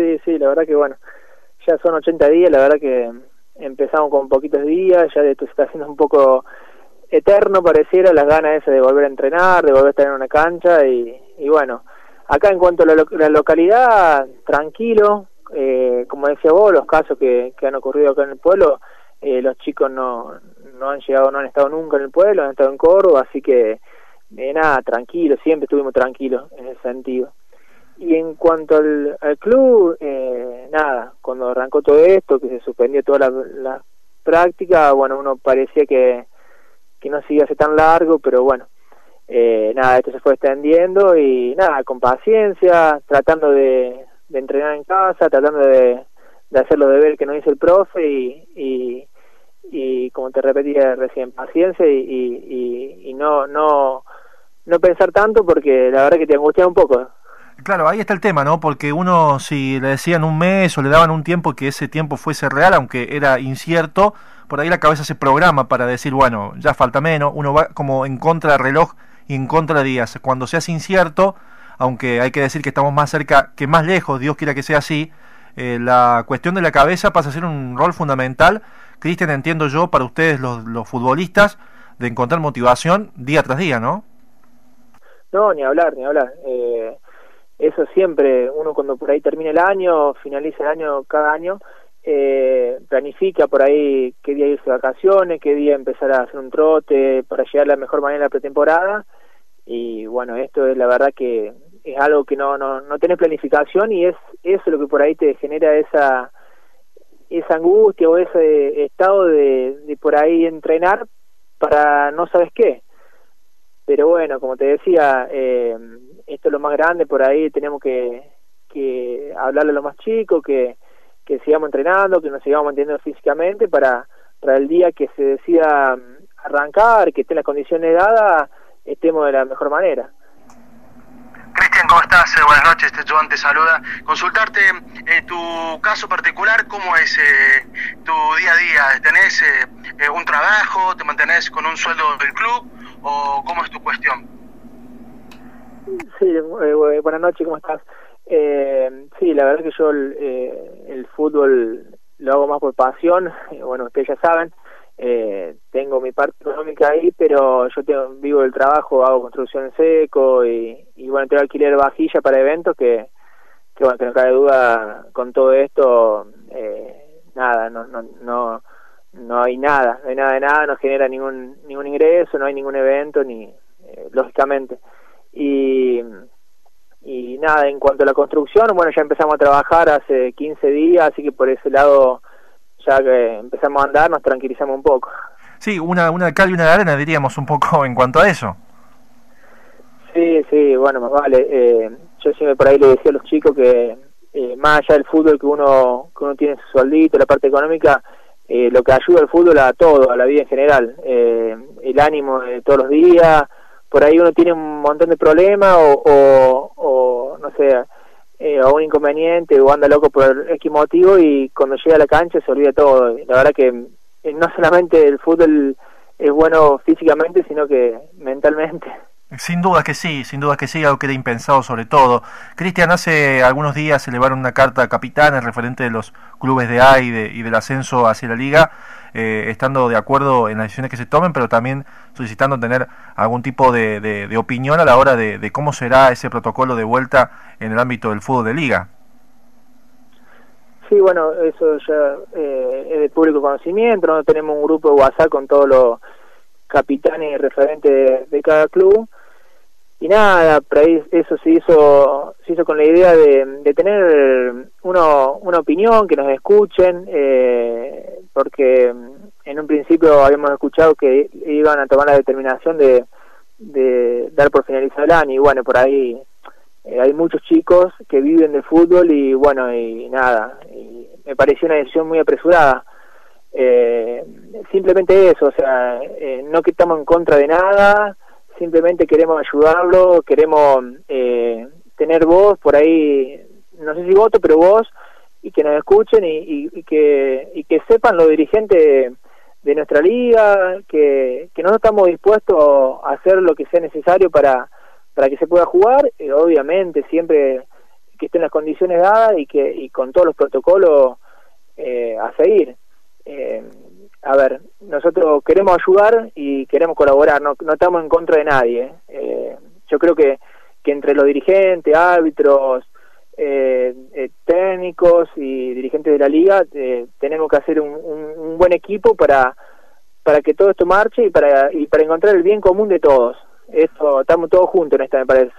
Sí, sí, la verdad que bueno, ya son 80 días, la verdad que empezamos con poquitos días, ya esto se está haciendo un poco eterno pareciera las ganas esas de volver a entrenar, de volver a estar en una cancha y, y bueno, acá en cuanto a la, localidad, tranquilo, eh, como decía vos, los casos que, que han ocurrido acá en el pueblo, eh, los chicos no, no han llegado, no han estado nunca en el pueblo, han estado en Córdoba, así que eh, nada, tranquilo, siempre estuvimos tranquilos en ese sentido. Y en cuanto al, club, eh, nada, cuando arrancó todo esto, que se suspendió toda la, la práctica, bueno, uno parecía que, que no se iba a tan largo, pero bueno, eh, nada, esto se fue extendiendo y nada, con paciencia, tratando de, de entrenar en casa, tratando de, de hacer los deberes que nos dice el profe y, y, y como te repetía recién, paciencia y, y, y no, no, no pensar tanto porque la verdad que te angustia un poco. Claro, ahí está el tema, ¿no? Porque uno, si le decían un mes o le daban un tiempo que ese tiempo fuese real, aunque era incierto, por ahí la cabeza se programa para decir, bueno, ya falta menos, uno va como en contra del reloj y en contra de días. Cuando se hace incierto, aunque hay que decir que estamos más cerca que más lejos, Dios quiera que sea así, eh, la cuestión de la cabeza pasa a ser un rol fundamental. Cristian, entiendo yo, para ustedes los, los futbolistas, de encontrar motivación día tras día, ¿no? No, ni hablar, ni hablar. Eh, eso siempre, uno cuando por ahí termina el año, finaliza el año cada año, eh, planifica por ahí qué día irse de vacaciones, qué día empezar a hacer un trote para llegar a la mejor manera a la pretemporada. Y bueno, esto es la verdad que es algo que no, no, no tenés planificación y es eso lo que por ahí te genera esa esa angustia o ese estado de, de por ahí entrenar para no sabes qué pero bueno, como te decía, eh, esto es lo más grande, por ahí tenemos que, que hablarle a los más chicos, que, que sigamos entrenando, que nos sigamos manteniendo físicamente para, para el día que se decida arrancar, que estén las condiciones dadas, estemos de la mejor manera. Cristian, ¿cómo estás? Eh, buenas noches, este Joan te saluda. Consultarte eh, tu caso particular, ¿cómo es eh, tu día a día? ¿Tenés eh, un trabajo? ¿Te mantenés con un sueldo del club? o cómo es tu Sí, eh, buenas noches, ¿cómo estás? Eh, sí, la verdad que yo el, eh, el fútbol lo hago más por pasión, bueno, ustedes ya saben, eh, tengo mi parte económica ahí, pero yo tengo, vivo el trabajo, hago construcción en seco y, y bueno, tengo alquiler vajilla para eventos que, que bueno, que no cabe duda con todo esto, eh, nada, no, no, no no hay nada, no hay nada de nada, no genera ningún ningún ingreso, no hay ningún evento, ni eh, lógicamente. Y, y nada, en cuanto a la construcción, bueno, ya empezamos a trabajar hace 15 días, así que por ese lado, ya que empezamos a andar, nos tranquilizamos un poco. Sí, una, una cal y una arena, diríamos un poco en cuanto a eso. Sí, sí, bueno, más vale. Eh, yo siempre por ahí le decía a los chicos que eh, más allá del fútbol que uno, que uno tiene su sueldito, la parte económica, eh, lo que ayuda al fútbol a todo, a la vida en general, eh, el ánimo de todos los días, por ahí uno tiene un montón de problemas o, o, no sé, eh, un inconveniente o anda loco por X motivo y cuando llega a la cancha se olvida todo. La verdad que eh, no solamente el fútbol es bueno físicamente, sino que mentalmente. Sin duda que sí, sin duda que sí, algo que era impensado sobre todo. Cristian, hace algunos días se elevaron una carta a capitanes referente de los clubes de A y, del ascenso hacia la liga, eh, estando de acuerdo en las decisiones que se tomen, pero también solicitando tener algún tipo de, opinión a la hora de, cómo será ese protocolo de vuelta en el ámbito del fútbol de liga. Sí, bueno, eso ya eh, es de público conocimiento, ¿no? tenemos un grupo de WhatsApp con todos los capitanes y referentes de cada club nada, eso se hizo, se hizo con la idea de, tener uno, una opinión, que nos escuchen, eh, porque en un principio habíamos escuchado que iban a tomar la determinación de, de dar por finalizado el año, y bueno, por ahí eh, hay muchos chicos que viven de fútbol y bueno, y nada, y me pareció una decisión muy apresurada. Eh, simplemente eso, o sea, eh, no que estamos en contra de nada, simplemente queremos ayudarlo, queremos eh, tener voz por ahí, no sé si voto, pero voz, y que nos escuchen y, que, y que sepan los dirigentes de nuestra liga, que, que no estamos dispuestos a hacer lo que sea necesario para, para que se pueda jugar, obviamente siempre que estén las condiciones dadas y que y con todos los protocolos eh, a seguir. Eh, a ver, nosotros queremos ayudar y queremos colaborar, no, no estamos en contra de nadie. Eh, yo creo que, que entre los dirigentes, árbitros, eh, eh, técnicos y dirigentes de la liga eh, tenemos que hacer un, un, buen equipo para para que todo esto marche y para y para encontrar el bien común de todos. Esto estamos todos juntos en esta me parece.